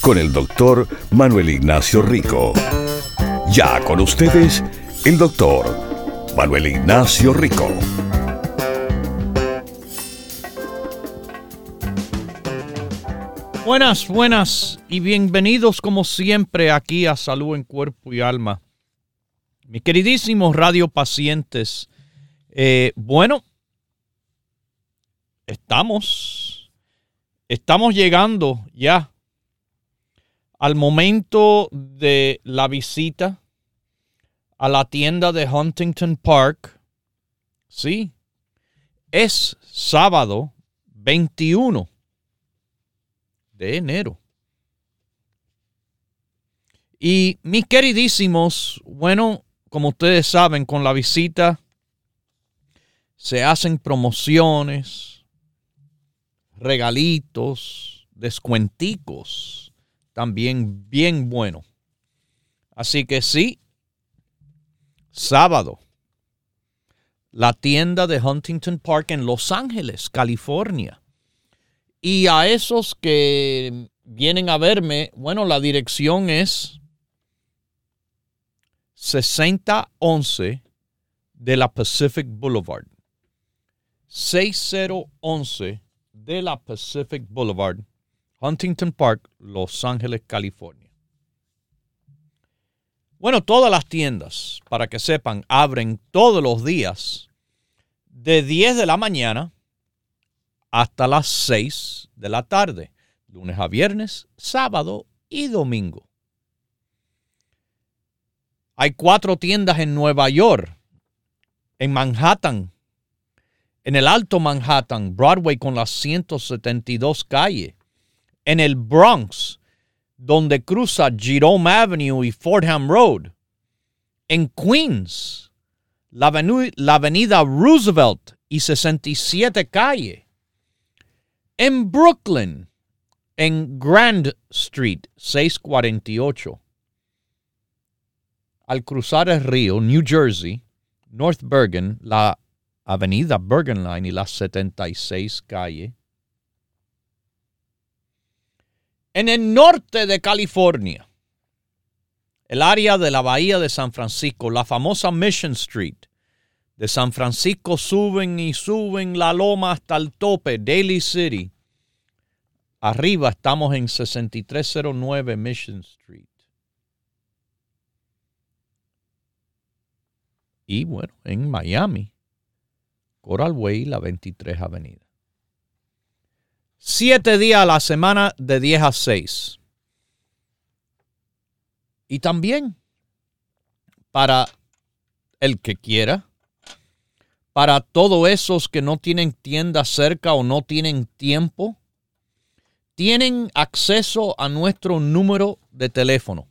con el doctor Manuel Ignacio Rico. Ya con ustedes, el doctor Manuel Ignacio Rico. Buenas, buenas y bienvenidos como siempre aquí a Salud en Cuerpo y Alma. Mis queridísimos radiopacientes, eh, bueno, estamos, estamos llegando ya al momento de la visita a la tienda de Huntington Park, sí, es sábado 21 de enero. Y mis queridísimos, bueno, como ustedes saben, con la visita se hacen promociones, regalitos, descuenticos también bien bueno. Así que sí, sábado, la tienda de Huntington Park en Los Ángeles, California. Y a esos que vienen a verme, bueno, la dirección es 6011 de la Pacific Boulevard. 6011 de la Pacific Boulevard Huntington Park, Los Ángeles, California. Bueno, todas las tiendas, para que sepan, abren todos los días de 10 de la mañana hasta las 6 de la tarde, lunes a viernes, sábado y domingo. Hay cuatro tiendas en Nueva York, en Manhattan, en el Alto Manhattan, Broadway con las 172 calles en el Bronx, donde cruza Jerome Avenue y Fordham Road. En Queens, la, avenida Roosevelt y 67 calle. En Brooklyn, en Grand Street 648. Al cruzar el río, New Jersey, North Bergen, la avenida Bergen Line y la 76 calle En el norte de California, el área de la bahía de San Francisco, la famosa Mission Street, de San Francisco suben y suben la loma hasta el tope, Daly City. Arriba estamos en 6309 Mission Street. Y bueno, en Miami, Coral Way, la 23 Avenida. Siete días a la semana de 10 a 6. Y también para el que quiera, para todos esos que no tienen tienda cerca o no tienen tiempo, tienen acceso a nuestro número de teléfono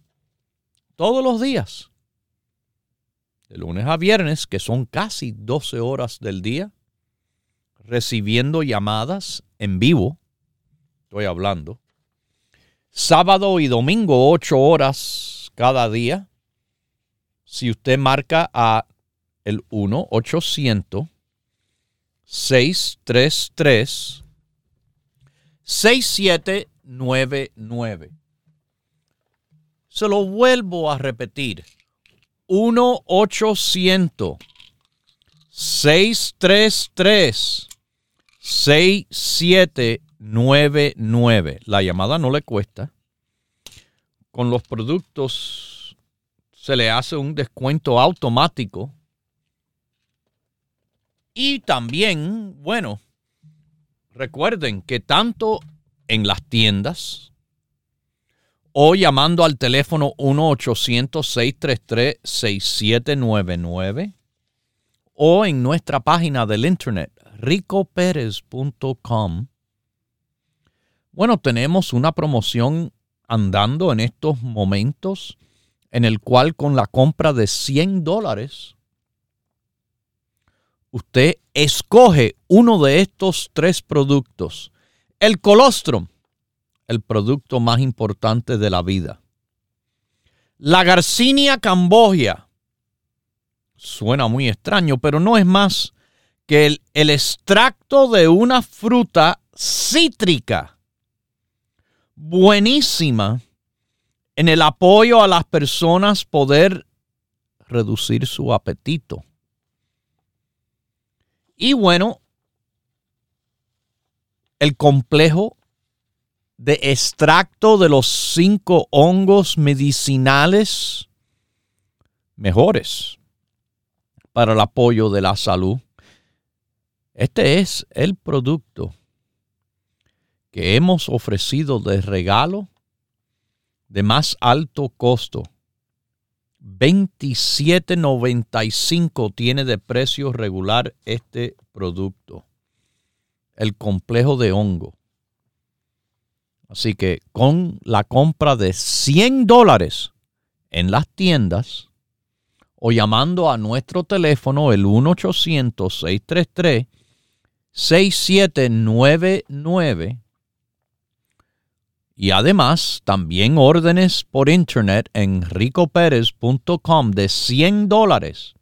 todos los días, de lunes a viernes, que son casi 12 horas del día, recibiendo llamadas en vivo, estoy hablando, sábado y domingo, ocho horas cada día. Si usted marca a el 1-800-633 6799. Se lo vuelvo a repetir. 1-800 633 6799. La llamada no le cuesta. Con los productos se le hace un descuento automático. Y también, bueno, recuerden que tanto en las tiendas o llamando al teléfono 1-800-633-6799 o en nuestra página del internet ricoperez.com. Bueno, tenemos una promoción andando en estos momentos en el cual con la compra de 100 dólares usted escoge uno de estos tres productos. El colostrum, el producto más importante de la vida. La Garcinia cambogia. Suena muy extraño, pero no es más que el, el extracto de una fruta cítrica. Buenísima en el apoyo a las personas poder reducir su apetito. Y bueno, el complejo de extracto de los cinco hongos medicinales mejores para el apoyo de la salud. Este es el producto que hemos ofrecido de regalo de más alto costo. 27.95 tiene de precio regular este producto. El complejo de hongo. Así que con la compra de 100 dólares en las tiendas o llamando a nuestro teléfono el 1-800-633-6799 y además también órdenes por internet en ricoperez.com de 100 dólares.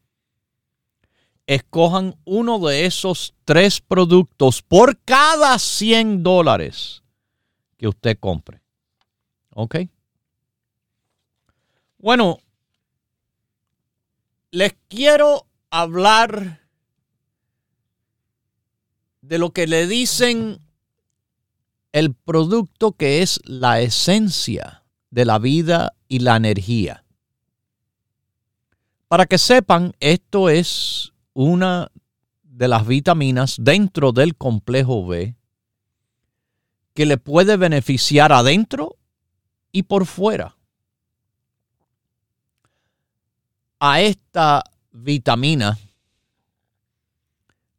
Escojan uno de esos tres productos por cada 100 dólares que usted compre. ¿Ok? Bueno, les quiero hablar de lo que le dicen el producto que es la esencia de la vida y la energía. Para que sepan, esto es una de las vitaminas dentro del complejo B que le puede beneficiar adentro y por fuera. A esta vitamina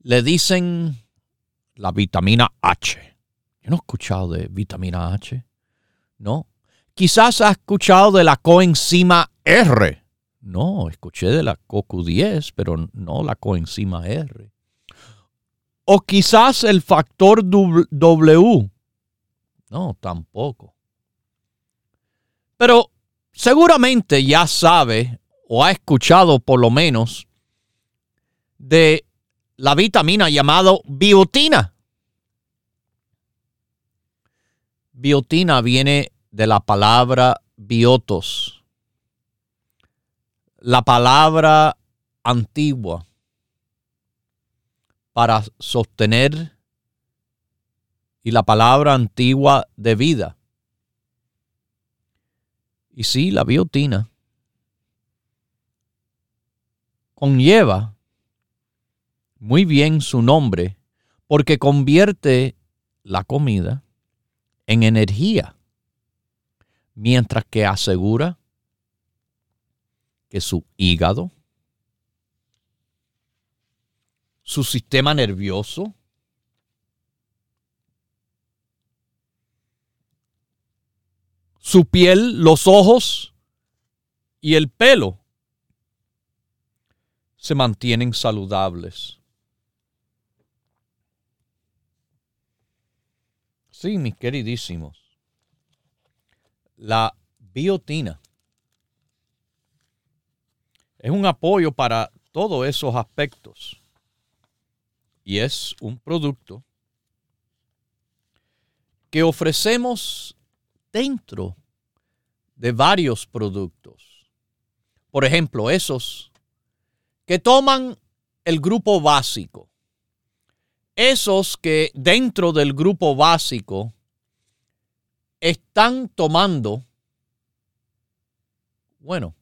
le dicen la vitamina H. Yo no he escuchado de vitamina H. No. Quizás ha escuchado de la coenzima R. No, escuché de la CoQ10, pero no la coenzima R. O quizás el factor W no, tampoco. Pero seguramente ya sabe o ha escuchado por lo menos de la vitamina llamada biotina. Biotina viene de la palabra biotos, la palabra antigua para sostener y la palabra antigua de vida. Y sí, la biotina conlleva muy bien su nombre porque convierte la comida en energía, mientras que asegura que su hígado, su sistema nervioso, su piel, los ojos y el pelo se mantienen saludables. Sí, mis queridísimos. La biotina es un apoyo para todos esos aspectos y es un producto que ofrecemos dentro de varios productos. Por ejemplo, esos que toman el grupo básico. Esos que dentro del grupo básico están tomando, bueno,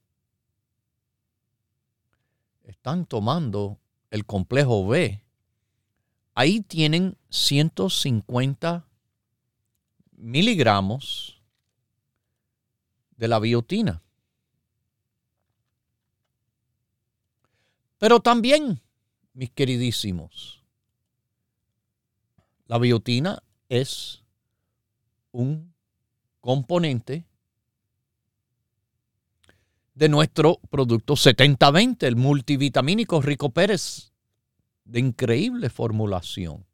están tomando el complejo B. Ahí tienen 150 miligramos de la biotina. Pero también, mis queridísimos, la biotina es un componente de nuestro producto 7020, el multivitamínico Rico Pérez, de increíble formulación,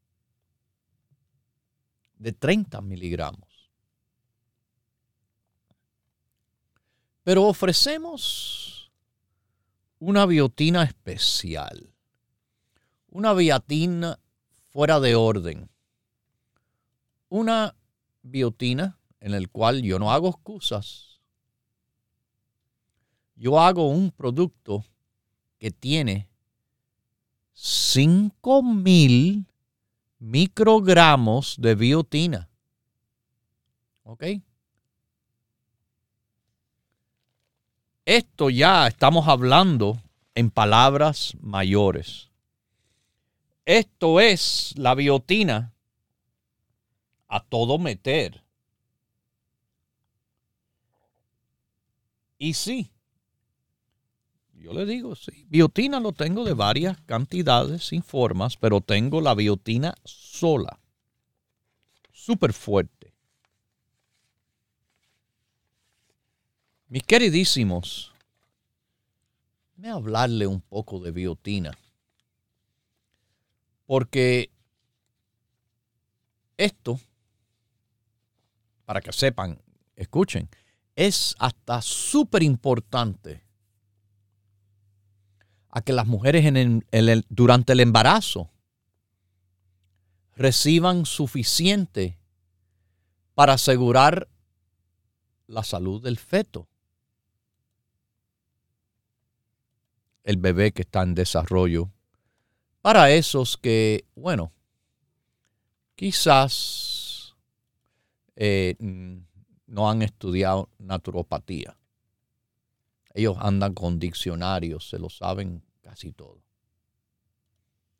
de 30 miligramos. Pero ofrecemos una biotina especial, una biotina fuera de orden, una biotina en el cual yo no hago excusas yo hago un producto que tiene 5000 microgramos de biotina. ¿Ok? Esto ya estamos hablando en palabras mayores. Esto es la biotina a todo meter. Y sí, yo le digo, sí. Biotina lo tengo de varias cantidades, sin formas, pero tengo la biotina sola. Súper fuerte. Mis queridísimos, me hablarle un poco de biotina. Porque esto, para que sepan, escuchen, es hasta súper importante a que las mujeres durante el embarazo reciban suficiente para asegurar la salud del feto. El bebé que está en desarrollo. Para esos que, bueno, quizás eh, no han estudiado naturopatía. Ellos andan con diccionarios, se lo saben casi todo.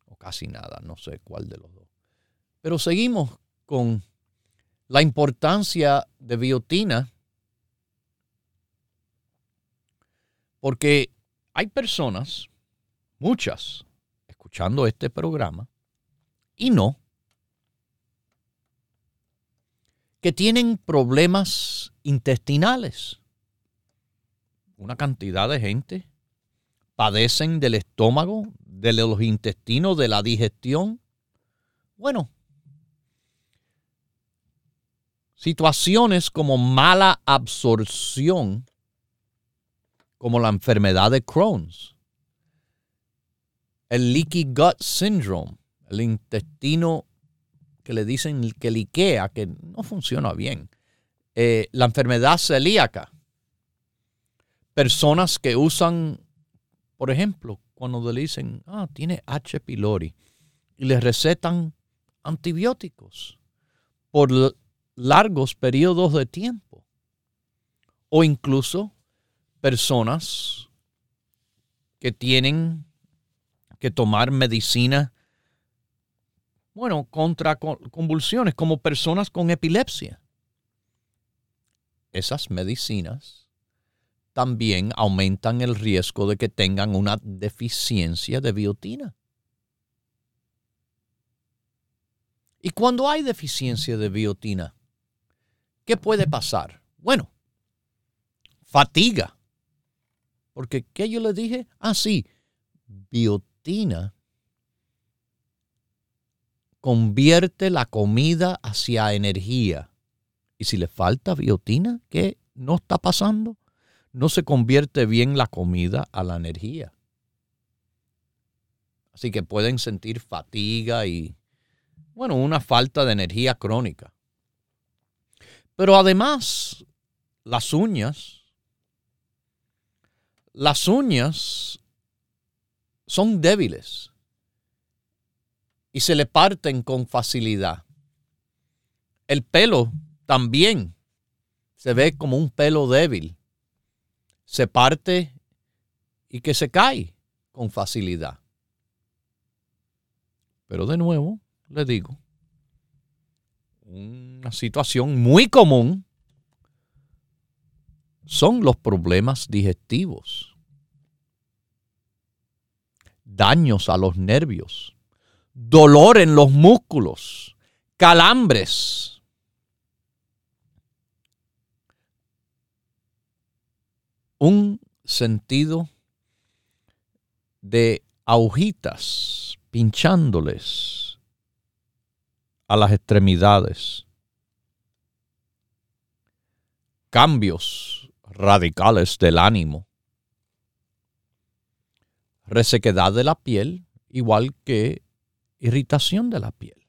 O casi nada, no sé cuál de los dos. Pero seguimos con la importancia de biotina. Porque hay personas, muchas, escuchando este programa, y no, que tienen problemas intestinales una cantidad de gente padecen del estómago, de los intestinos, de la digestión. Bueno, situaciones como mala absorción, como la enfermedad de Crohn's, el leaky gut syndrome, el intestino que le dicen que liquea, que no funciona bien, eh, la enfermedad celíaca, personas que usan, por ejemplo, cuando le dicen, ah, tiene H. pylori, y les recetan antibióticos por largos periodos de tiempo. O incluso personas que tienen que tomar medicina, bueno, contra convulsiones, como personas con epilepsia. Esas medicinas también aumentan el riesgo de que tengan una deficiencia de biotina. Y cuando hay deficiencia de biotina, ¿qué puede pasar? Bueno, fatiga. Porque, ¿qué yo le dije? Ah, sí, biotina convierte la comida hacia energía. Y si le falta biotina, ¿qué no está pasando? no se convierte bien la comida a la energía. Así que pueden sentir fatiga y, bueno, una falta de energía crónica. Pero además, las uñas, las uñas son débiles y se le parten con facilidad. El pelo también se ve como un pelo débil se parte y que se cae con facilidad. Pero de nuevo, le digo, una situación muy común son los problemas digestivos, daños a los nervios, dolor en los músculos, calambres, un sentido de agujitas pinchándoles a las extremidades. Cambios radicales del ánimo. Resequedad de la piel, igual que irritación de la piel.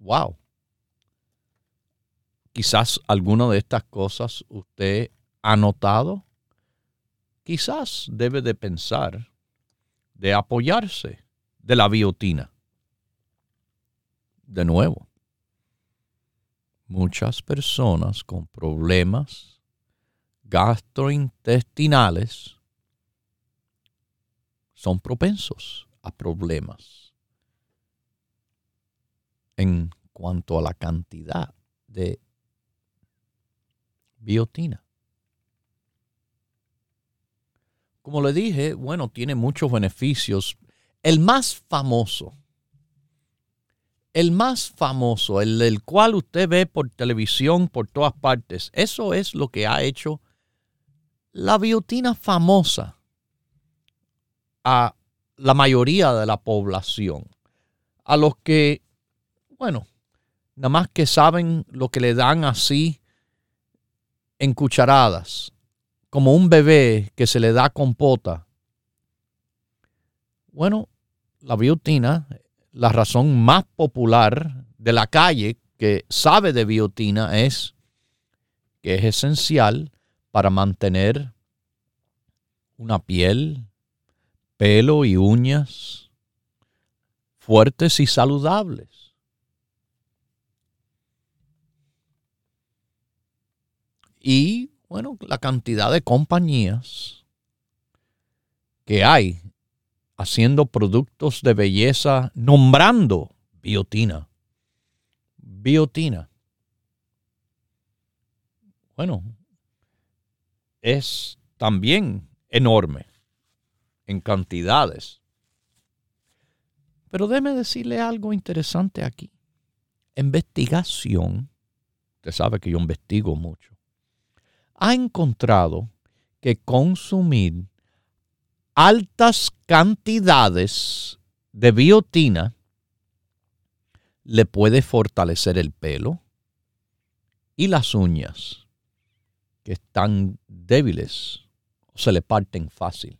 Wow. Quizás alguna de estas cosas usted ha notado. Quizás debe de pensar de apoyarse de la biotina. De nuevo, muchas personas con problemas gastrointestinales son propensos a problemas en cuanto a la cantidad de biotina. Como le dije, bueno, tiene muchos beneficios. El más famoso, el más famoso, el del cual usted ve por televisión por todas partes, eso es lo que ha hecho la biotina famosa a la mayoría de la población. A los que, bueno, nada más que saben lo que le dan así en cucharadas como un bebé que se le da compota. Bueno, la biotina, la razón más popular de la calle que sabe de biotina es que es esencial para mantener una piel, pelo y uñas fuertes y saludables. Y bueno, la cantidad de compañías que hay haciendo productos de belleza nombrando biotina. Biotina. Bueno, es también enorme en cantidades. Pero déme decirle algo interesante aquí. Investigación. Usted sabe que yo investigo mucho ha encontrado que consumir altas cantidades de biotina le puede fortalecer el pelo y las uñas que están débiles o se le parten fácil.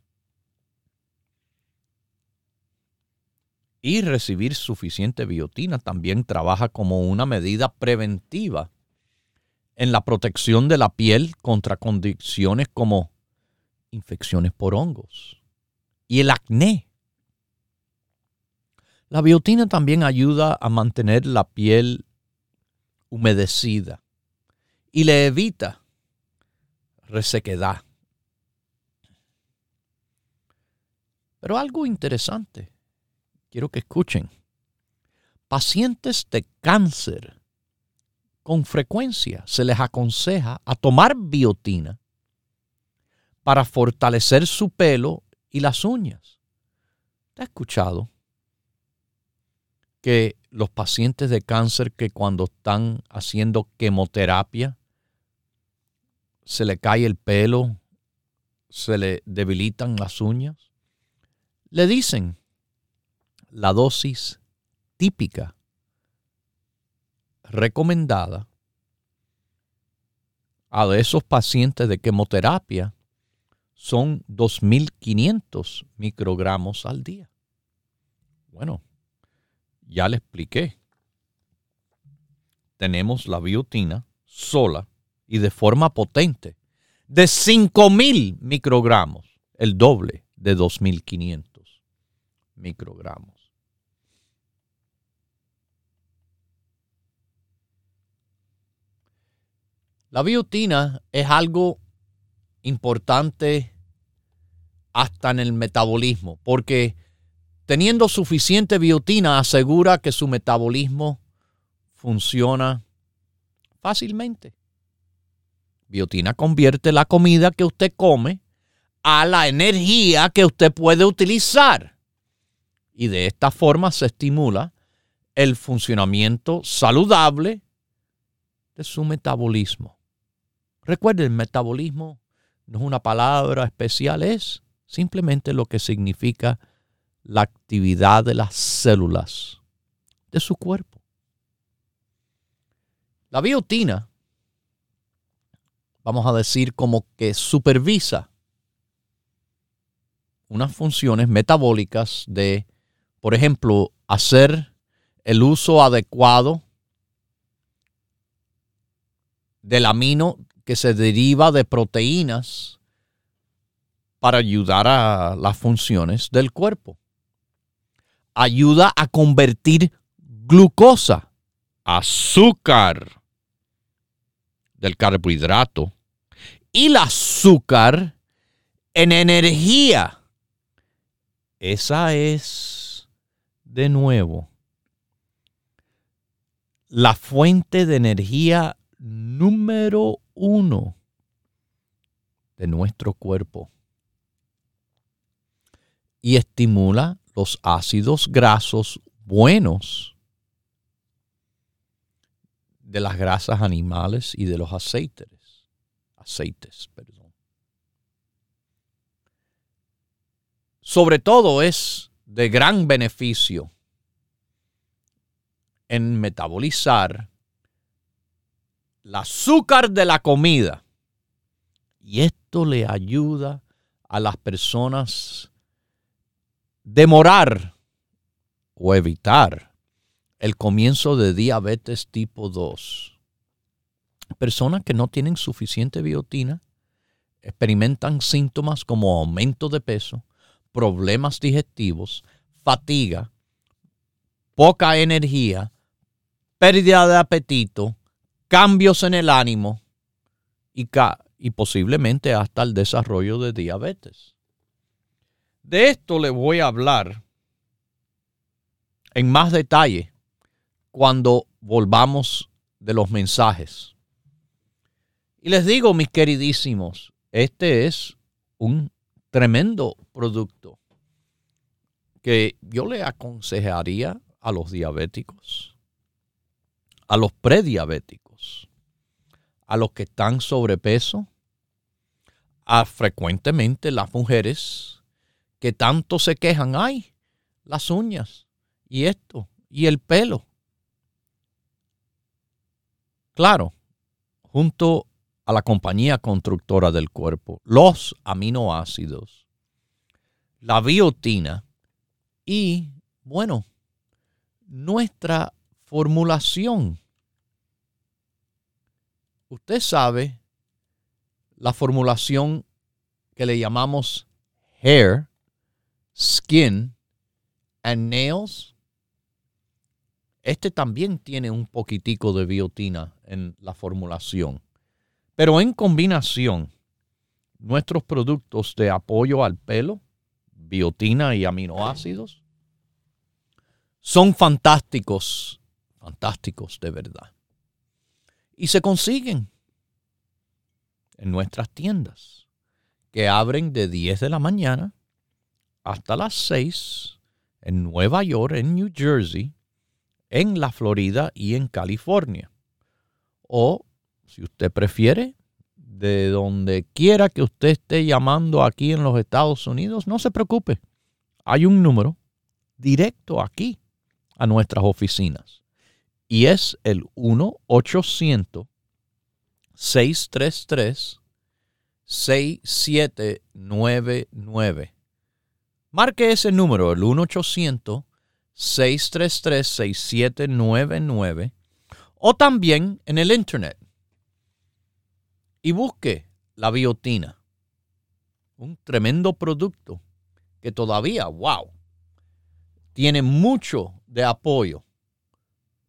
Y recibir suficiente biotina también trabaja como una medida preventiva en la protección de la piel contra condiciones como infecciones por hongos y el acné. La biotina también ayuda a mantener la piel humedecida y le evita resequedad. Pero algo interesante, quiero que escuchen. Pacientes de cáncer con frecuencia se les aconseja a tomar biotina para fortalecer su pelo y las uñas. ¿Te ha escuchado que los pacientes de cáncer que cuando están haciendo quimioterapia se le cae el pelo, se le debilitan las uñas? Le dicen la dosis típica recomendada a esos pacientes de quimioterapia son 2.500 microgramos al día. Bueno, ya le expliqué. Tenemos la biotina sola y de forma potente de 5.000 microgramos, el doble de 2.500 microgramos. La biotina es algo importante hasta en el metabolismo, porque teniendo suficiente biotina asegura que su metabolismo funciona fácilmente. Biotina convierte la comida que usted come a la energía que usted puede utilizar. Y de esta forma se estimula el funcionamiento saludable de su metabolismo Recuerden, el metabolismo no es una palabra especial, es simplemente lo que significa la actividad de las células de su cuerpo. La biotina, vamos a decir, como que supervisa unas funciones metabólicas de, por ejemplo, hacer el uso adecuado del amino que se deriva de proteínas para ayudar a las funciones del cuerpo. Ayuda a convertir glucosa, azúcar del carbohidrato y el azúcar en energía. Esa es, de nuevo, la fuente de energía número uno de nuestro cuerpo y estimula los ácidos grasos buenos de las grasas animales y de los aceites. Aceites, perdón. Sobre todo es de gran beneficio en metabolizar el azúcar de la comida. Y esto le ayuda a las personas demorar o evitar el comienzo de diabetes tipo 2. Personas que no tienen suficiente biotina experimentan síntomas como aumento de peso, problemas digestivos, fatiga, poca energía, pérdida de apetito, cambios en el ánimo y, y posiblemente hasta el desarrollo de diabetes. De esto le voy a hablar en más detalle cuando volvamos de los mensajes. Y les digo, mis queridísimos, este es un tremendo producto que yo le aconsejaría a los diabéticos, a los prediabéticos, a los que están sobrepeso, a frecuentemente las mujeres que tanto se quejan, ay, las uñas y esto y el pelo. Claro, junto a la compañía constructora del cuerpo, los aminoácidos, la biotina y, bueno, nuestra formulación. Usted sabe la formulación que le llamamos hair, skin and nails. Este también tiene un poquitico de biotina en la formulación. Pero en combinación, nuestros productos de apoyo al pelo, biotina y aminoácidos, son fantásticos, fantásticos de verdad. Y se consiguen en nuestras tiendas, que abren de 10 de la mañana hasta las 6 en Nueva York, en New Jersey, en la Florida y en California. O, si usted prefiere, de donde quiera que usted esté llamando aquí en los Estados Unidos, no se preocupe. Hay un número directo aquí a nuestras oficinas. Y es el 1-800-633-6799. Marque ese número, el 1-800-633-6799. O también en el Internet. Y busque la biotina. Un tremendo producto que todavía, wow, tiene mucho de apoyo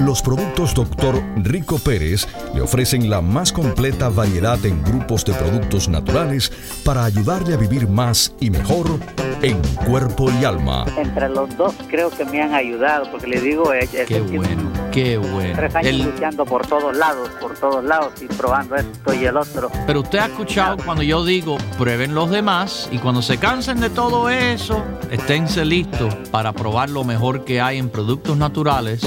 Los productos Dr. Rico Pérez le ofrecen la más completa variedad en grupos de productos naturales para ayudarle a vivir más y mejor en cuerpo y alma. Entre los dos creo que me han ayudado, porque le digo, es, qué bueno, qué bueno. Tres años luchando por todos lados, por todos lados y probando esto y el otro. Pero usted ha escuchado cuando yo digo, prueben los demás y cuando se cansen de todo eso, esténse listos para probar lo mejor que hay en productos naturales.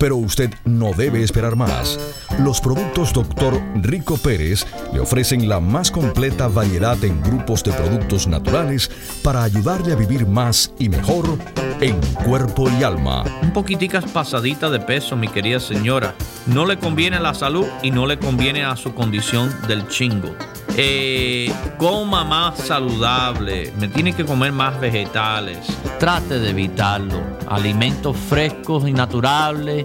pero usted no debe esperar más. Los productos Dr. Rico Pérez le ofrecen la más completa variedad en grupos de productos naturales para ayudarle a vivir más y mejor en cuerpo y alma. Un poquiticas pasadita de peso, mi querida señora. No le conviene a la salud y no le conviene a su condición del chingo. Eh, coma más saludable, me tiene que comer más vegetales. Trate de evitarlo. Alimentos frescos y naturales,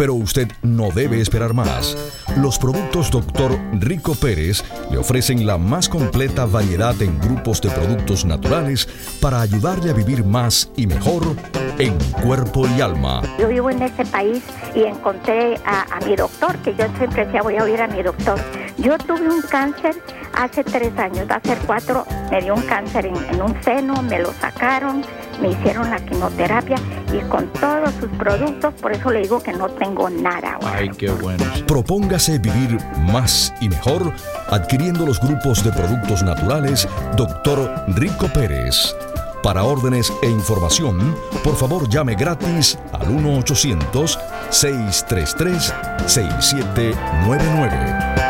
pero usted no debe esperar más. Los productos Dr. Rico Pérez le ofrecen la más completa variedad en grupos de productos naturales para ayudarle a vivir más y mejor en cuerpo y alma. Yo vivo en este país y encontré a, mi doctor, que yo siempre decía voy a oír a mi doctor. Yo tuve un cáncer hace tres años, ser cuatro, me dio un cáncer en, un seno, me lo sacaron, me hicieron la quimioterapia y con todos sus productos, por eso le digo que no tengo nada. Ay, qué bueno. Propóngase vivir más y mejor adquiriendo los grupos de productos naturales Dr. Rico Pérez. Para órdenes e información, por favor llame gratis al 1-800-633-6799.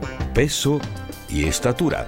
peso y estatura.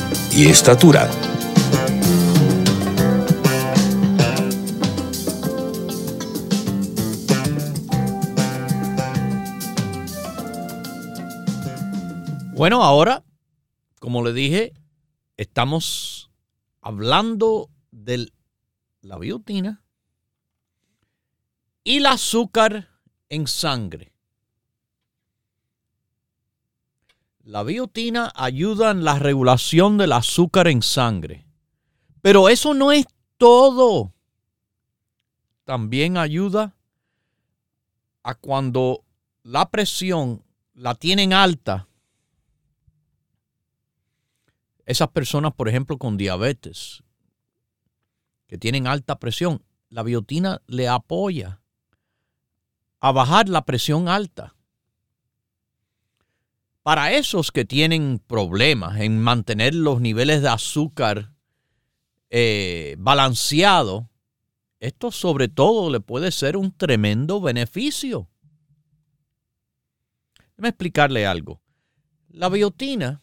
y estatura. Bueno, ahora, como le dije, estamos hablando de la biotina y el azúcar en sangre. La biotina ayuda en la regulación del azúcar en sangre. Pero eso no es todo. También ayuda a cuando la presión la tienen alta esas personas, por ejemplo, con diabetes, que tienen alta presión, la biotina le apoya a bajar la presión alta. Para esos que tienen problemas en mantener los niveles de azúcar eh, balanceados, esto sobre todo le puede ser un tremendo beneficio. Déjame explicarle algo. La biotina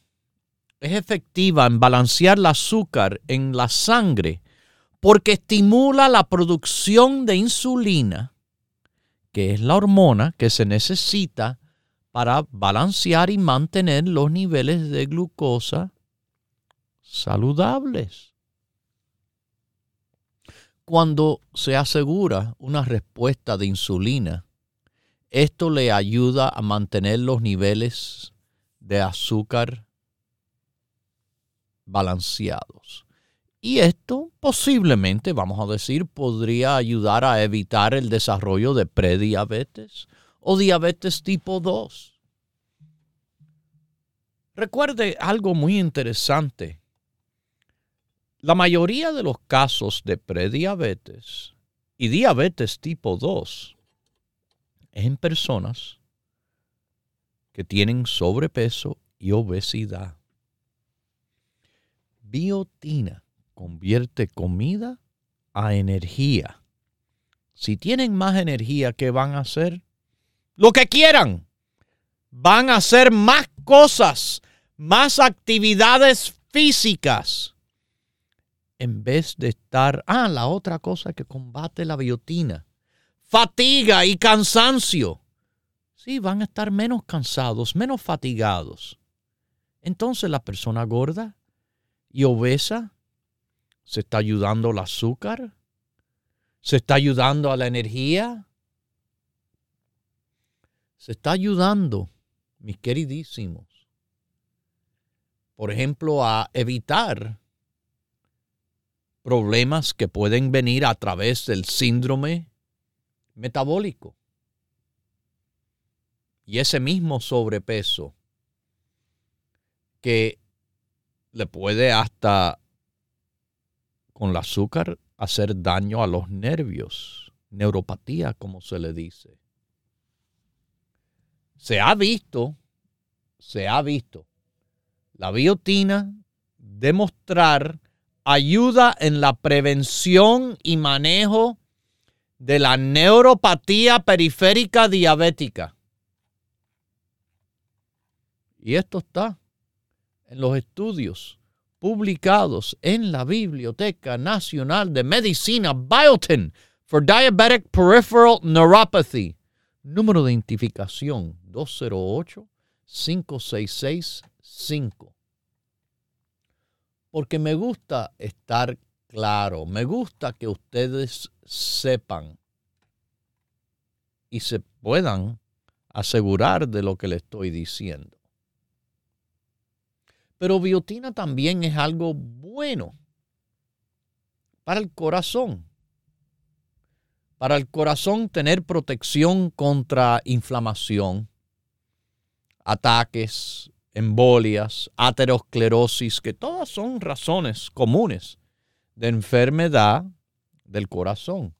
es efectiva en balancear el azúcar en la sangre porque estimula la producción de insulina, que es la hormona que se necesita para balancear y mantener los niveles de glucosa saludables. Cuando se asegura una respuesta de insulina, esto le ayuda a mantener los niveles de azúcar balanceados. Y esto posiblemente, vamos a decir, podría ayudar a evitar el desarrollo de prediabetes o diabetes tipo 2. Recuerde algo muy interesante. La mayoría de los casos de prediabetes y diabetes tipo 2 es en personas que tienen sobrepeso y obesidad. Biotina convierte comida a energía. Si tienen más energía, ¿qué van a hacer? Lo que quieran. Van a hacer más cosas, más actividades físicas. En vez de estar, ah, la otra cosa que combate la biotina, fatiga y cansancio. Sí, van a estar menos cansados, menos fatigados. Entonces la persona gorda y obesa, se está ayudando al azúcar, se está ayudando a la energía, se está ayudando, mis queridísimos, por ejemplo, a evitar problemas que pueden venir a través del síndrome metabólico. Y ese mismo sobrepeso que le puede hasta con el azúcar hacer daño a los nervios, neuropatía como se le dice. Se ha visto, se ha visto la biotina demostrar ayuda en la prevención y manejo de la neuropatía periférica diabética. Y esto está en los estudios publicados en la Biblioteca Nacional de Medicina Biotin for Diabetic Peripheral Neuropathy. Número de identificación 208-5665. Porque me gusta estar claro, me gusta que ustedes sepan y se puedan asegurar de lo que le estoy diciendo. Pero biotina también es algo bueno para el corazón. Para el corazón tener protección contra inflamación, ataques, embolias, aterosclerosis, que todas son razones comunes de enfermedad del corazón.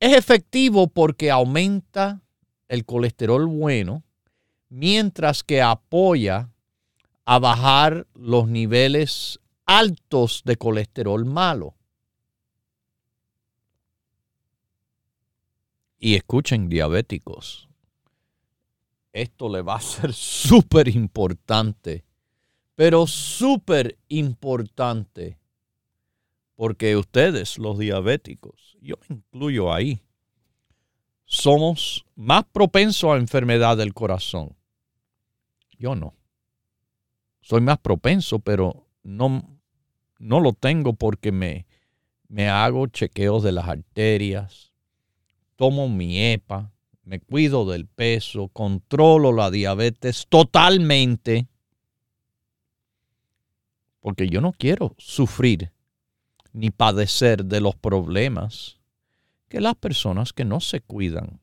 Es efectivo porque aumenta el colesterol bueno, mientras que apoya a bajar los niveles altos de colesterol malo. Y escuchen, diabéticos, esto le va a ser súper importante, pero súper importante, porque ustedes, los diabéticos, yo me incluyo ahí, somos más propensos a enfermedad del corazón. Yo no. Soy más propenso, pero no, no lo tengo porque me, me hago chequeos de las arterias, tomo mi EPA, me cuido del peso, controlo la diabetes totalmente, porque yo no quiero sufrir ni padecer de los problemas que las personas que no se cuidan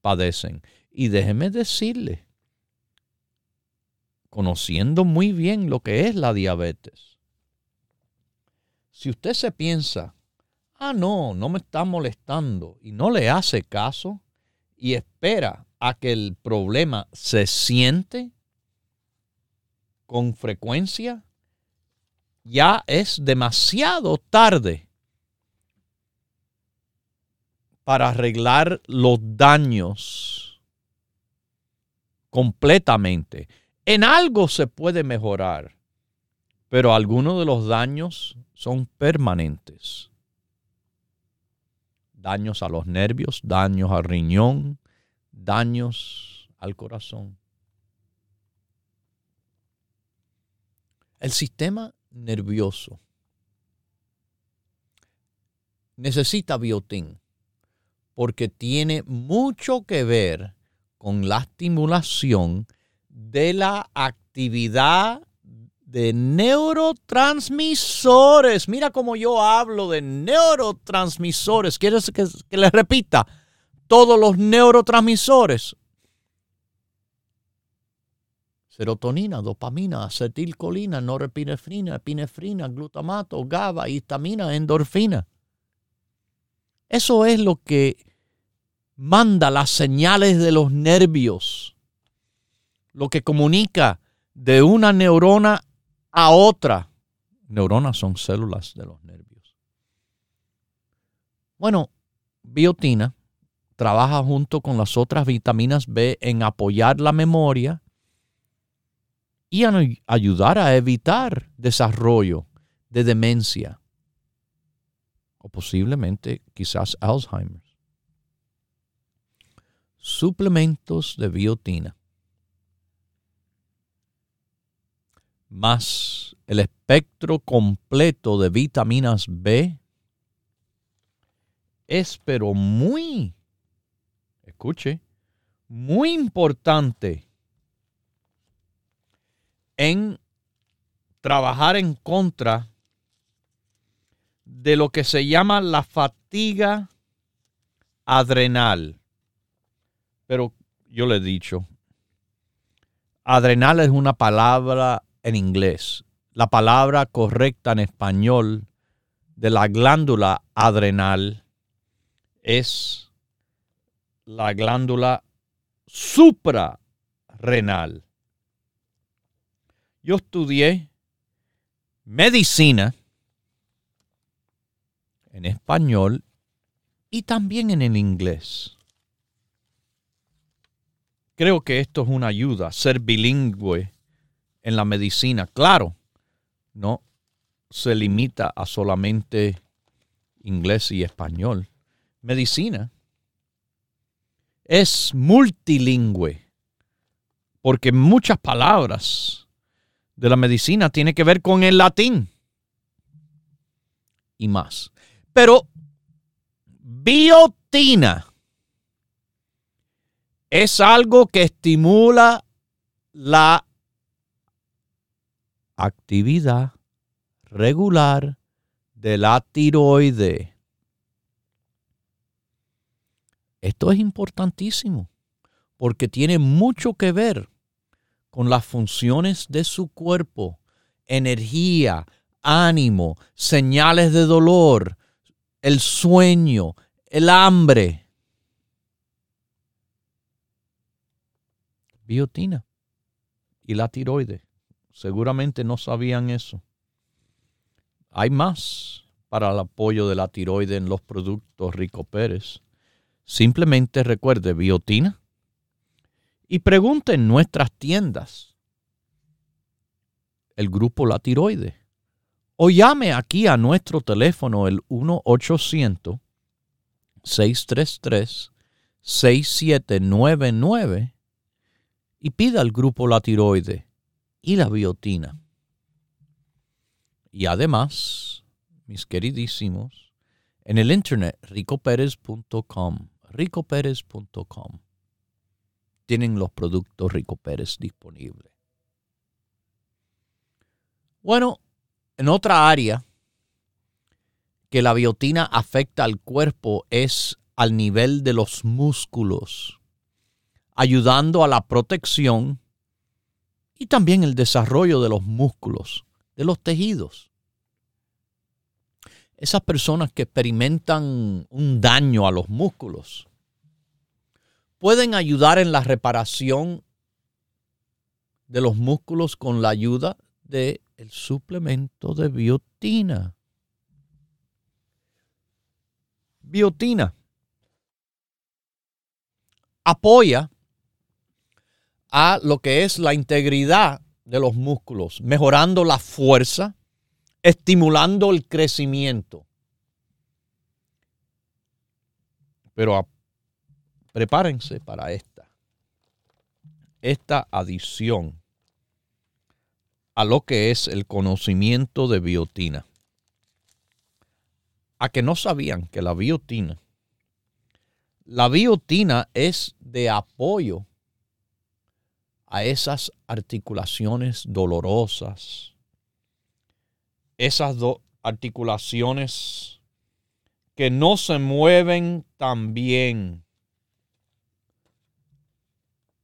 padecen. Y déjeme decirle, conociendo muy bien lo que es la diabetes, si usted se piensa, ah, no, no me está molestando y no le hace caso y espera a que el problema se siente con frecuencia, ya es demasiado tarde para arreglar los daños completamente. En algo se puede mejorar, pero algunos de los daños son permanentes. Daños a los nervios, daños al riñón, daños al corazón. El sistema nervioso necesita biotín porque tiene mucho que ver con la estimulación de la actividad de neurotransmisores. Mira cómo yo hablo de neurotransmisores. ¿Quieres que, que les repita? Todos los neurotransmisores. Serotonina, dopamina, acetilcolina, norepinefrina, epinefrina, glutamato, GABA, histamina, endorfina. Eso es lo que manda las señales de los nervios, lo que comunica de una neurona a otra. Neuronas son células de los nervios. Bueno, biotina trabaja junto con las otras vitaminas B en apoyar la memoria y ayudar a evitar desarrollo de demencia o posiblemente quizás Alzheimer. Suplementos de biotina más el espectro completo de vitaminas B es pero muy, escuche, muy importante en trabajar en contra de lo que se llama la fatiga adrenal. Pero yo le he dicho, adrenal es una palabra en inglés. La palabra correcta en español de la glándula adrenal es la glándula suprarrenal. Yo estudié medicina en español y también en el inglés. Creo que esto es una ayuda, ser bilingüe en la medicina. Claro, no se limita a solamente inglés y español. Medicina es multilingüe porque muchas palabras de la medicina tienen que ver con el latín y más. Pero biotina es algo que estimula la actividad regular de la tiroide. Esto es importantísimo porque tiene mucho que ver con las funciones de su cuerpo, energía, ánimo, señales de dolor, el sueño, el hambre. Biotina y la tiroide seguramente no sabían eso. Hay más para el apoyo de la tiroide en los productos Rico Pérez. Simplemente recuerde biotina y pregunte en nuestras tiendas el grupo La Tiroide o llame aquí a nuestro teléfono el 1-800-633-6799 y pida al grupo La Tiroide y la biotina. Y además, mis queridísimos, en el internet ricoperez.com, ricoperez.com, tienen los productos Rico Pérez disponibles. Bueno, en otra área que la biotina afecta al cuerpo es al nivel de los músculos, ayudando a la protección y también el desarrollo de los músculos, de los tejidos. Esas personas que experimentan un daño a los músculos pueden ayudar en la reparación de los músculos con la ayuda del el suplemento de biotina. Biotina apoya a lo que es la integridad de los músculos, mejorando la fuerza, estimulando el crecimiento. Pero prepárense para esta. Esta adición a lo que es el conocimiento de biotina. A que no sabían que la biotina, la biotina es de apoyo a esas articulaciones dolorosas, esas articulaciones que no se mueven tan bien,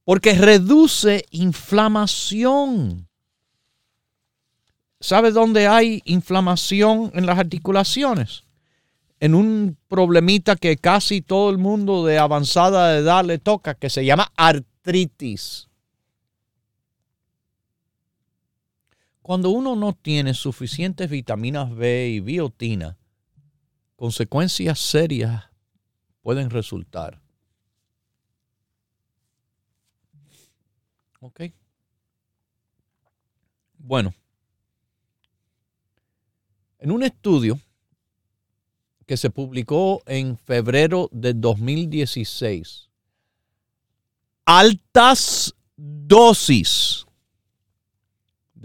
porque reduce inflamación. ¿Sabe dónde hay inflamación en las articulaciones? En un problemita que casi todo el mundo de avanzada edad le toca, que se llama artritis. Cuando uno no tiene suficientes vitaminas B y biotina, consecuencias serias pueden resultar. ¿Ok? Bueno, en un estudio que se publicó en febrero de 2016, altas dosis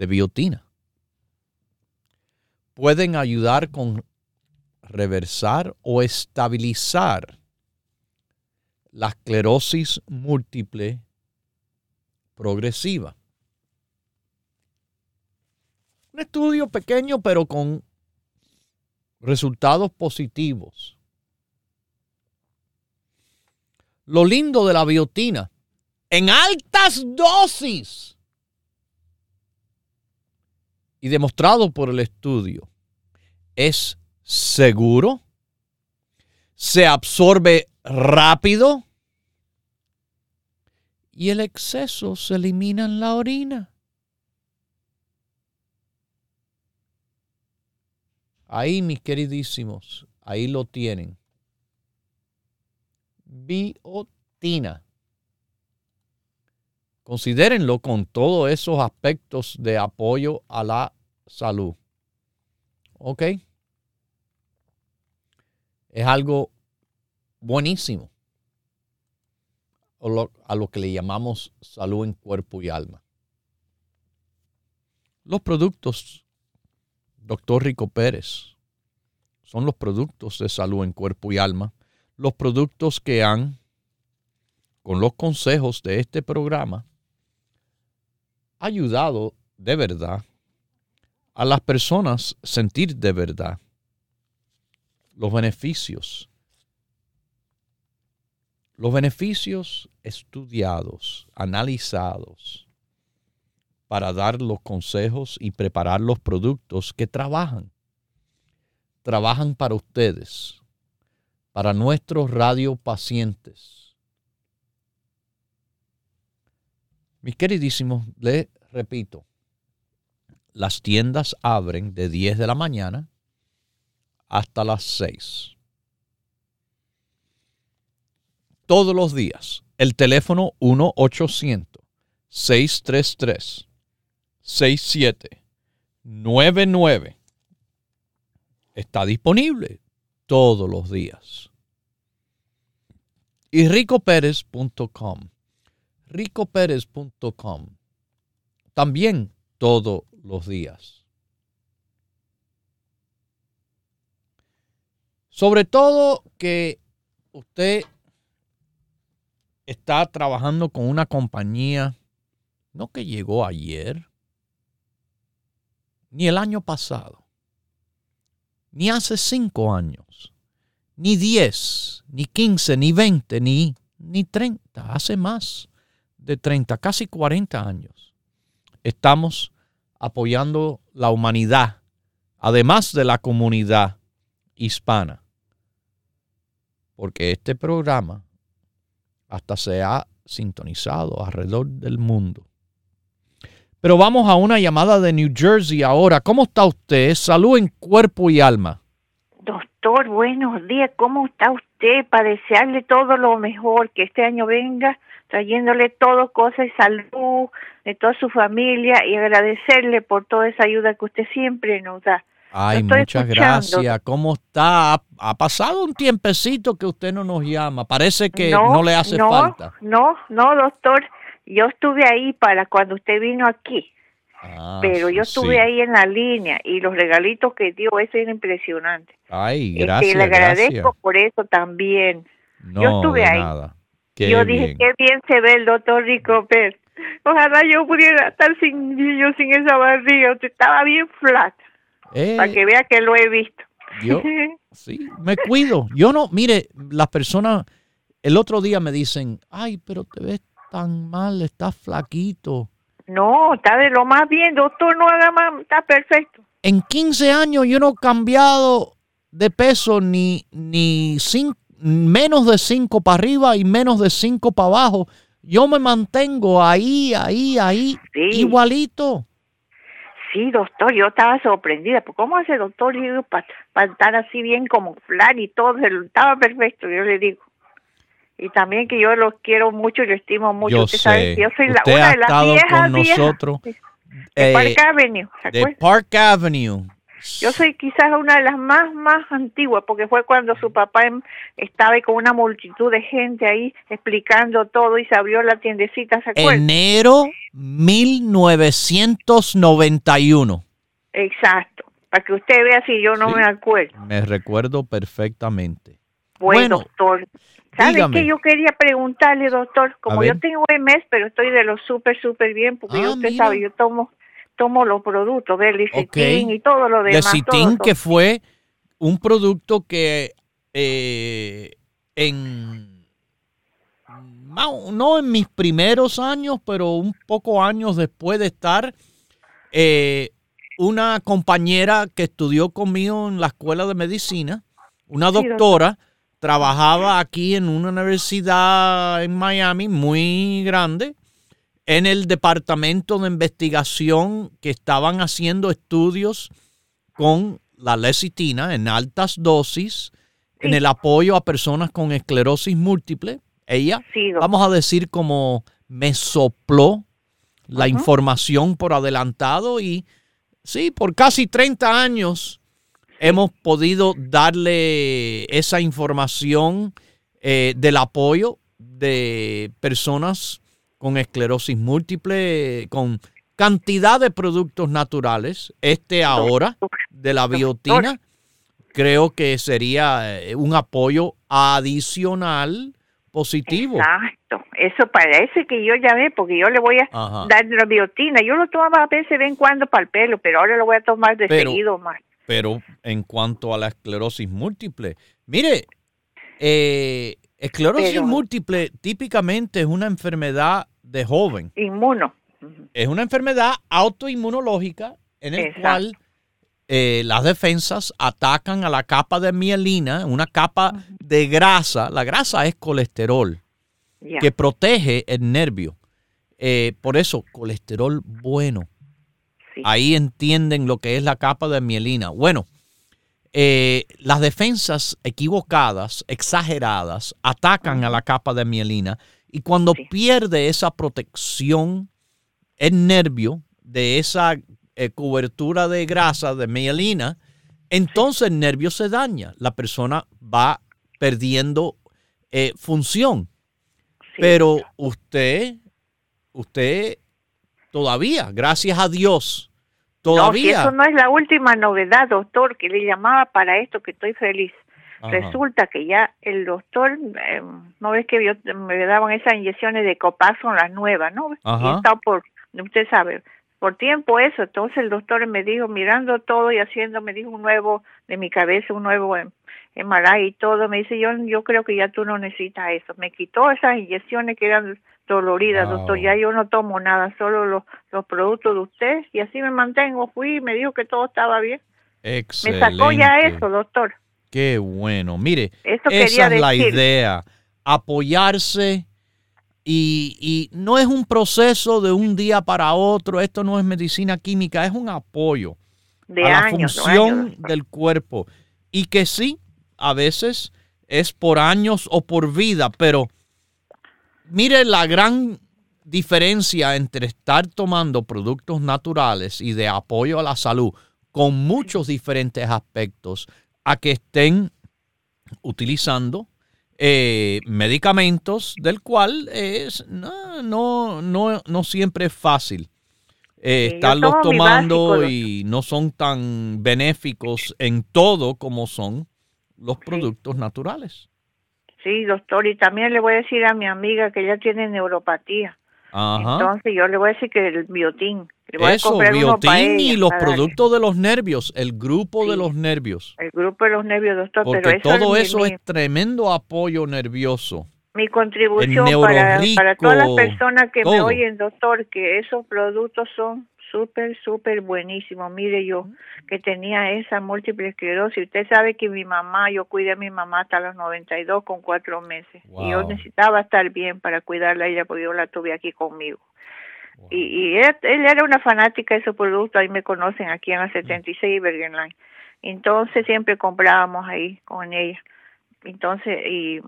de biotina. Pueden ayudar con reversar o estabilizar la esclerosis múltiple progresiva. Un estudio pequeño pero con resultados positivos. Lo lindo de la biotina, en altas dosis, y demostrado por el estudio, es seguro, se absorbe rápido y el exceso se elimina en la orina. Ahí, mis queridísimos, ahí lo tienen. Biotina. Considérenlo con todos esos aspectos de apoyo a la salud. ¿Ok? Es algo buenísimo a lo que le llamamos salud en cuerpo y alma. Los productos, doctor Rico Pérez, son los productos de salud en cuerpo y alma, los productos que han, con los consejos de este programa, ayudado de verdad a las personas sentir de verdad los beneficios. Los beneficios estudiados, analizados, para dar los consejos y preparar los productos que trabajan. Trabajan para ustedes, para nuestros radiopacientes Mis queridísimos, le repito, las tiendas abren de 10 de la mañana hasta las 6. Todos los días. El teléfono 1-800-633-6799 está disponible todos los días. Y ricopérez.com. ricopérez.com. También todos los días. Sobre todo que usted está trabajando con una compañía, no que llegó ayer, ni el año pasado, ni hace cinco años, ni diez, ni quince, ni veinte, ni, ni treinta, hace más de treinta, casi cuarenta años. Estamos apoyando la humanidad, además de la comunidad hispana. Porque este programa hasta se ha sintonizado alrededor del mundo. Pero vamos a una llamada de New Jersey ahora. ¿Cómo está usted? Salud en cuerpo y alma. Doctor, buenos días. ¿Cómo está usted? Para desearle todo lo mejor, que este año venga trayéndole todo, cosas y salud de toda su familia y agradecerle por toda esa ayuda que usted siempre nos da. Ay, muchas gracias. ¿Cómo está? Ha, pasado un tiempecito que usted no nos llama. Parece que no, le hace falta. No, no, doctor. Yo estuve ahí para cuando usted vino aquí. Ah, pero yo estuve ahí en la línea y los regalitos que dio, eso era impresionante. Ay, gracias. Y le agradezco por eso también. yo estuve ahí. yo dije, qué bien se ve el doctor Rico Pérez. Ojalá yo pudiera estar sin niños, sin esa barriga. Usted estaba bien flat. Eh, para que vea que lo he visto. Yo, sí, me cuido. Yo no, mire, las personas el otro día me dicen, ay, pero te ves tan mal, estás flaquito. No, está de lo más bien, doctor, no haga más, está perfecto. En 15 años yo no he cambiado de peso ni, ni menos de 5 para arriba y menos de 5 para abajo. Yo me mantengo ahí, ahí, ahí, igualito. Sí, doctor, yo estaba sorprendida. Pues, ¿Cómo hace doctor para estar así bien como flan y todo? Estaba perfecto, yo le digo. Y también que yo los quiero mucho y lo estimo mucho. Yo Usted sé. Sabe yo soy la, una de las viejas, con nosotros. de Park Avenue. de Park Avenue. Yo soy quizás una de las más, más antiguas, porque fue cuando su papá em, estaba ahí con una multitud de gente ahí explicando todo y se abrió la tiendecita, ¿se acuerda? Enero 1991. Exacto, para que usted vea si yo no me acuerdo. Me recuerdo perfectamente. Bueno, doctor, ¿sabe qué yo quería preguntarle, doctor? Como yo tengo MS, pero estoy de lo súper, súper bien, porque ah, usted sabe, yo tomo tomo los productos de Licitin y todo lo demás. Licitin que fue un producto que eh, en no en mis primeros años, pero un poco años después de estar, eh, una compañera que estudió conmigo en la escuela de medicina, una doctora, trabajaba aquí en una universidad en Miami muy grande en el departamento de investigación que estaban haciendo estudios con la lecitina en altas dosis en el apoyo a personas con esclerosis múltiple. Ella, vamos a decir, como me sopló la información por adelantado y sí, por casi 30 años hemos podido darle esa información eh, del apoyo de personas con esclerosis múltiple, con cantidad de productos naturales. Este ahora de la biotina creo que sería eh, un apoyo adicional positivo. Exacto, eso parece que yo ya ve, porque yo le voy a dar la biotina. Yo lo tomaba a veces de vez en cuando para el pelo, pero ahora lo voy a tomar de seguido más. Pero en cuanto a la esclerosis múltiple, mire, eh, esclerosis múltiple típicamente es una enfermedad de joven. Inmuno. Es una enfermedad autoinmunológica en el cual eh, las defensas atacan a la capa de mielina, una capa de grasa. La grasa es colesterol que protege el nervio. Eh, por eso, colesterol bueno. Ahí entienden lo que es la capa de mielina. Bueno, eh, las defensas equivocadas, exageradas, atacan a la capa de mielina y cuando pierde esa protección, el nervio de esa eh, cobertura de grasa de mielina, entonces el nervio se daña. La persona va perdiendo eh, función. Pero usted, usted todavía, gracias a Dios, todavía. No, eso no es la última novedad, doctor, que le llamaba para esto, que estoy feliz. Resulta que ya el doctor, em, no ves que yo, me daban esas inyecciones de son las nuevas, ¿no? Y está por, usted sabe, por tiempo eso. Entonces el doctor me dijo, mirando todo y haciendo, me dijo un nuevo de mi cabeza, un nuevo MRI y todo. Me dice, yo, yo creo que ya tú no necesitas eso. Me quitó esas inyecciones que eran doloridas, doctor. Ya yo no tomo nada, solo los, los productos de usted. Y así me mantengo. Fui y me dijo que todo estaba bien. Excelente. Me sacó ya eso, doctor. Qué bueno. Mire, esa es la idea. Apoyarse y, y, no es un proceso de un día para otro. Esto no es medicina química, es un apoyo de a la función del cuerpo. Y que sí, a veces es por años o por vida, pero mire la gran diferencia entre estar tomando productos naturales y de apoyo a la salud con muchos diferentes aspectos a que estén utilizando eh, medicamentos del cual es no, no, no, no siempre es fácil eh, estarlos tomando y no son tan benéficos en todo como son los productos naturales. Sí, doctor, y también le voy a decir a mi amiga que ella tiene neuropatía. Entonces yo le voy a decir que el biotín. Eso, biotín y los productos de los nervios, el grupo de los nervios. El grupo de los nervios, doctor. Porque todo eso es tremendo apoyo nervioso. Mi contribución para, para todas las personas que me oyen, doctor, que esos productos son súper, súper buenísimo. Mire, yo que tenía esa múltiple esclerosis, usted sabe que mi mamá, yo cuidé a mi mamá hasta los 92 con cuatro meses. Y yo necesitaba estar bien para cuidarla a ella porque yo la tuve aquí conmigo. Y, y él, era una fanática de esos productos, ahí me conocen aquí en la 76 Bergenline. Entonces siempre comprábamos ahí con ella. Entonces, y,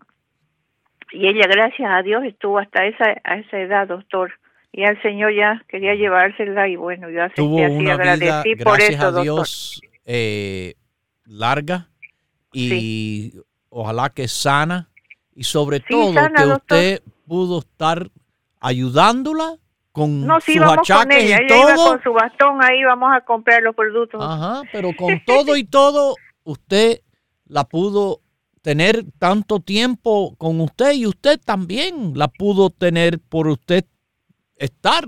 y ella, gracias a Dios, estuvo hasta esa, a esa edad, doctor y al Señor ya quería llevársela y bueno, yo acepté Tuvo así, una agradecí por eso, a Dios, eh, larga y ojalá que sana y sobre todo que usted pudo estar ayudándola con no, sí, sus achaques con ella. y todo. Iba con su bastón ahí vamos a comprar los productos. Ajá, pero con todo y todo usted la pudo tener tanto tiempo con usted y usted también la pudo tener por usted estar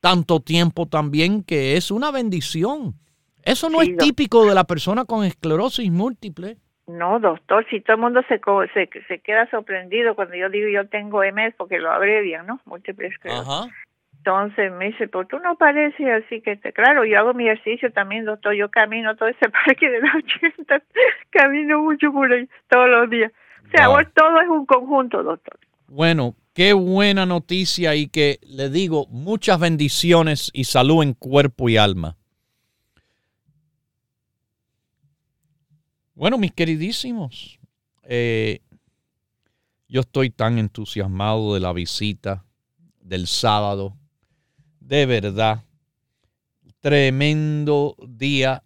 tanto tiempo también, que es una bendición. Eso no es típico de la persona con esclerosis múltiple. No, doctor, si todo el mundo se, se, se queda sorprendido cuando yo digo yo tengo MS, porque lo abrevian, ¿no? Múltiple esclerosis. Entonces me dice, pues tú no pareces así que, te, claro, yo hago mi ejercicio también, doctor, yo camino todo ese parque de la 80, camino mucho por ahí todos los días. O sea, todo es un conjunto, doctor. Bueno, Qué buena noticia y que le digo muchas bendiciones y salud en cuerpo y alma. Bueno, mis queridísimos, eh, yo estoy tan entusiasmado de la visita del sábado. De verdad, tremendo día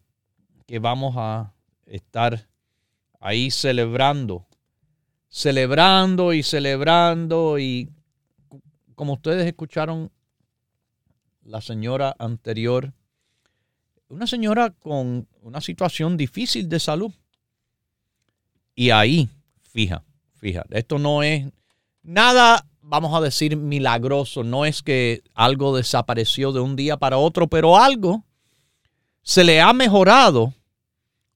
que vamos a estar ahí celebrando celebrando y celebrando y como ustedes escucharon la señora anterior, una señora con una situación difícil de salud. Y ahí, fija, fija, esto no es nada, vamos a decir, milagroso, no es que algo desapareció de un día para otro, pero algo se le ha mejorado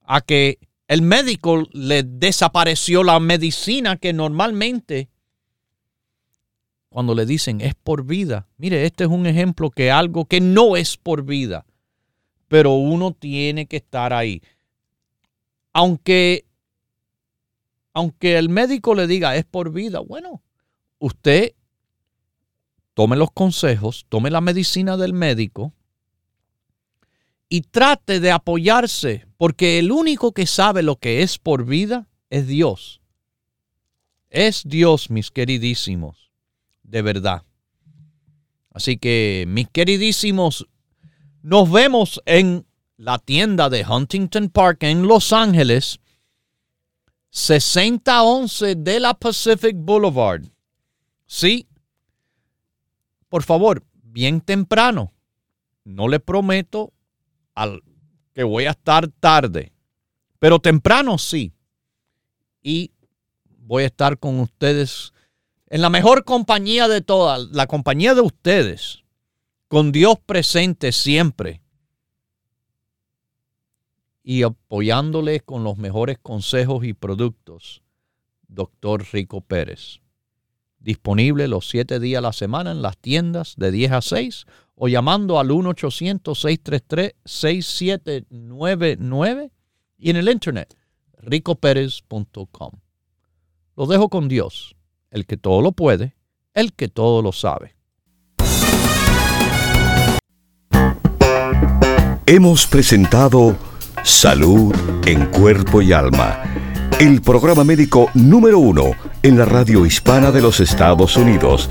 a que el médico le desapareció la medicina que normalmente cuando le dicen es por vida. Mire, este es un ejemplo que algo que no es por vida, pero uno tiene que estar ahí. Aunque aunque el médico le diga es por vida, bueno, usted tome los consejos, tome la medicina del médico y trate de apoyarse, porque el único que sabe lo que es por vida es Dios. Es Dios, mis queridísimos, de verdad. Así que, mis queridísimos, nos vemos en la tienda de Huntington Park en Los Ángeles, 6011 de la Pacific Boulevard. Sí, por favor, bien temprano. No le prometo que voy a estar tarde, pero temprano sí. Y voy a estar con ustedes en la mejor compañía de todas, la compañía de ustedes, con Dios presente siempre y apoyándole con los mejores consejos y productos, doctor Rico Pérez. Disponible los siete días a la semana en las tiendas de 10 a 6 o llamando al 1-800-633-6799 y en el internet ricopérez.com. Lo dejo con Dios, el que todo lo puede, el que todo lo sabe. Hemos presentado Salud en Cuerpo y Alma, el programa médico número uno en la radio hispana de los Estados Unidos,